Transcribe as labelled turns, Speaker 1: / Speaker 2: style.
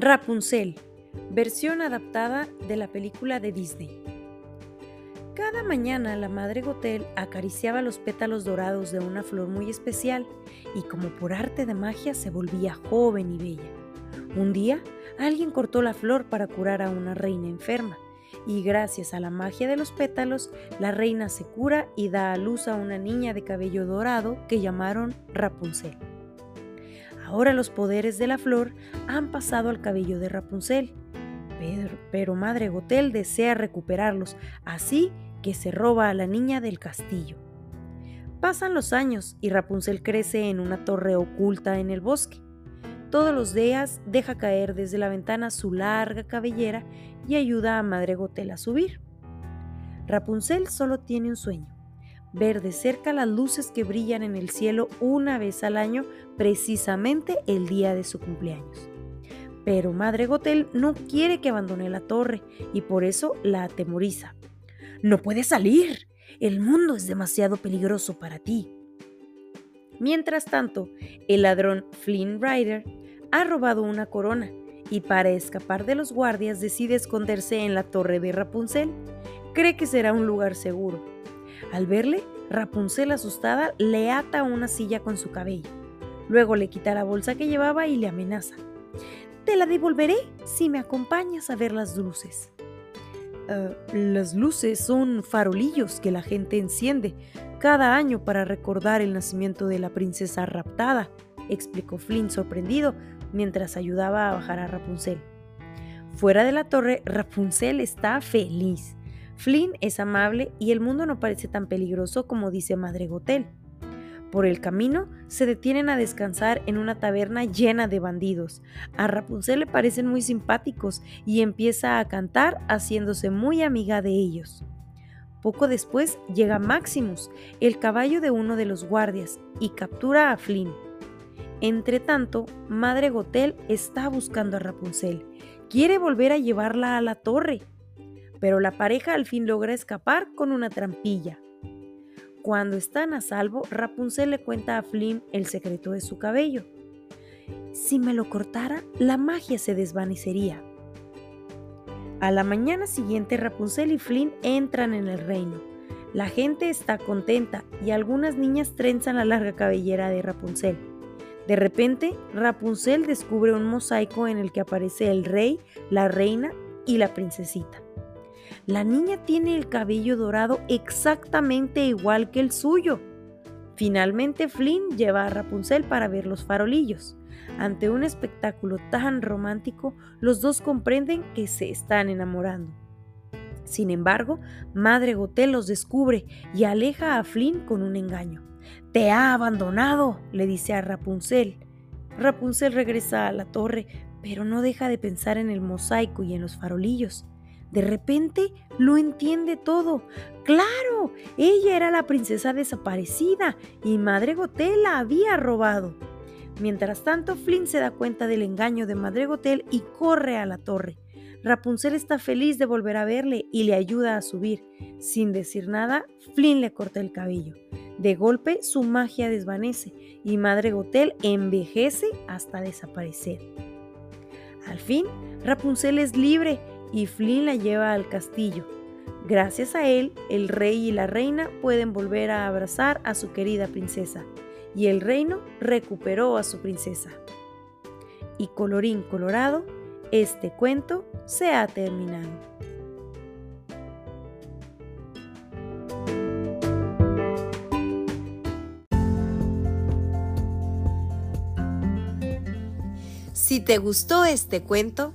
Speaker 1: Rapunzel, versión adaptada de la película de Disney. Cada mañana la madre Gotel acariciaba los pétalos dorados de una flor muy especial y como por arte de magia se volvía joven y bella. Un día, alguien cortó la flor para curar a una reina enferma y gracias a la magia de los pétalos, la reina se cura y da a luz a una niña de cabello dorado que llamaron Rapunzel. Ahora los poderes de la flor han pasado al cabello de Rapunzel, pero, Madre Gotel desea recuperarlos, así que se roba a la niña del castillo. Pasan los años y Rapunzel crece en una torre oculta en el bosque. Todos los días deja caer desde la ventana su larga cabellera y ayuda a Madre Gotel a subir. Rapunzel solo tiene un sueño, ver de cerca las luces que brillan en el cielo una vez al año, precisamente el día de su cumpleaños. Pero Madre Gotel no quiere que abandone la torre y por eso la atemoriza. No puedes salir. El mundo es demasiado peligroso para ti. Mientras tanto, el ladrón Flynn Rider ha robado una corona y para escapar de los guardias decide esconderse en la torre de Rapunzel. Cree que será un lugar seguro. Al verle, Rapunzel asustada le ata una silla con su cabello. Luego le quita la bolsa que llevaba y le amenaza. Te la devolveré si me acompañas a ver las luces. Eh, las luces son farolillos que la gente enciende cada año para recordar el nacimiento de la princesa raptada, explicó Flynn sorprendido mientras ayudaba a bajar a Rapunzel. Fuera de la torre, Rapunzel está feliz. Flynn es amable y el mundo no parece tan peligroso como dice Madre Gotel. Por el camino se detienen a descansar en una taberna llena de bandidos. A Rapunzel le parecen muy simpáticos y empieza a cantar haciéndose muy amiga de ellos. Poco después llega Maximus, el caballo de uno de los guardias, y captura a Flynn. Entretanto, Madre Gotel está buscando a Rapunzel. Quiere volver a llevarla a la torre, pero la pareja al fin logra escapar con una trampilla. Cuando están a salvo, Rapunzel le cuenta a Flynn el secreto de su cabello. Si me lo cortara, la magia se desvanecería. A la mañana siguiente, Rapunzel y Flynn entran en el reino. La gente está contenta y algunas niñas trenzan la larga cabellera de Rapunzel. De repente, Rapunzel descubre un mosaico en el que aparece el rey, la reina y la princesita. La niña tiene el cabello dorado exactamente igual que el suyo. Finalmente Flynn lleva a Rapunzel para ver los farolillos. Ante un espectáculo tan romántico, los dos comprenden que se están enamorando. Sin embargo, Madre Gotel los descubre y aleja a Flynn con un engaño. Te ha abandonado, le dice a Rapunzel. Rapunzel regresa a la torre, pero no deja de pensar en el mosaico y en los farolillos. De repente lo entiende todo. Claro, ella era la princesa desaparecida y Madre Gotel la había robado. Mientras tanto, Flynn se da cuenta del engaño de Madre Gotel y corre a la torre. Rapunzel está feliz de volver a verle y le ayuda a subir. Sin decir nada, Flynn le corta el cabello. De golpe, su magia desvanece y Madre Gotel envejece hasta desaparecer. Al fin, Rapunzel es libre y Flynn la lleva al castillo. Gracias a él, el rey y la reina pueden volver a abrazar a su querida princesa, y el reino recuperó a su princesa. Y colorín colorado, este cuento se ha terminado. Si te gustó este cuento,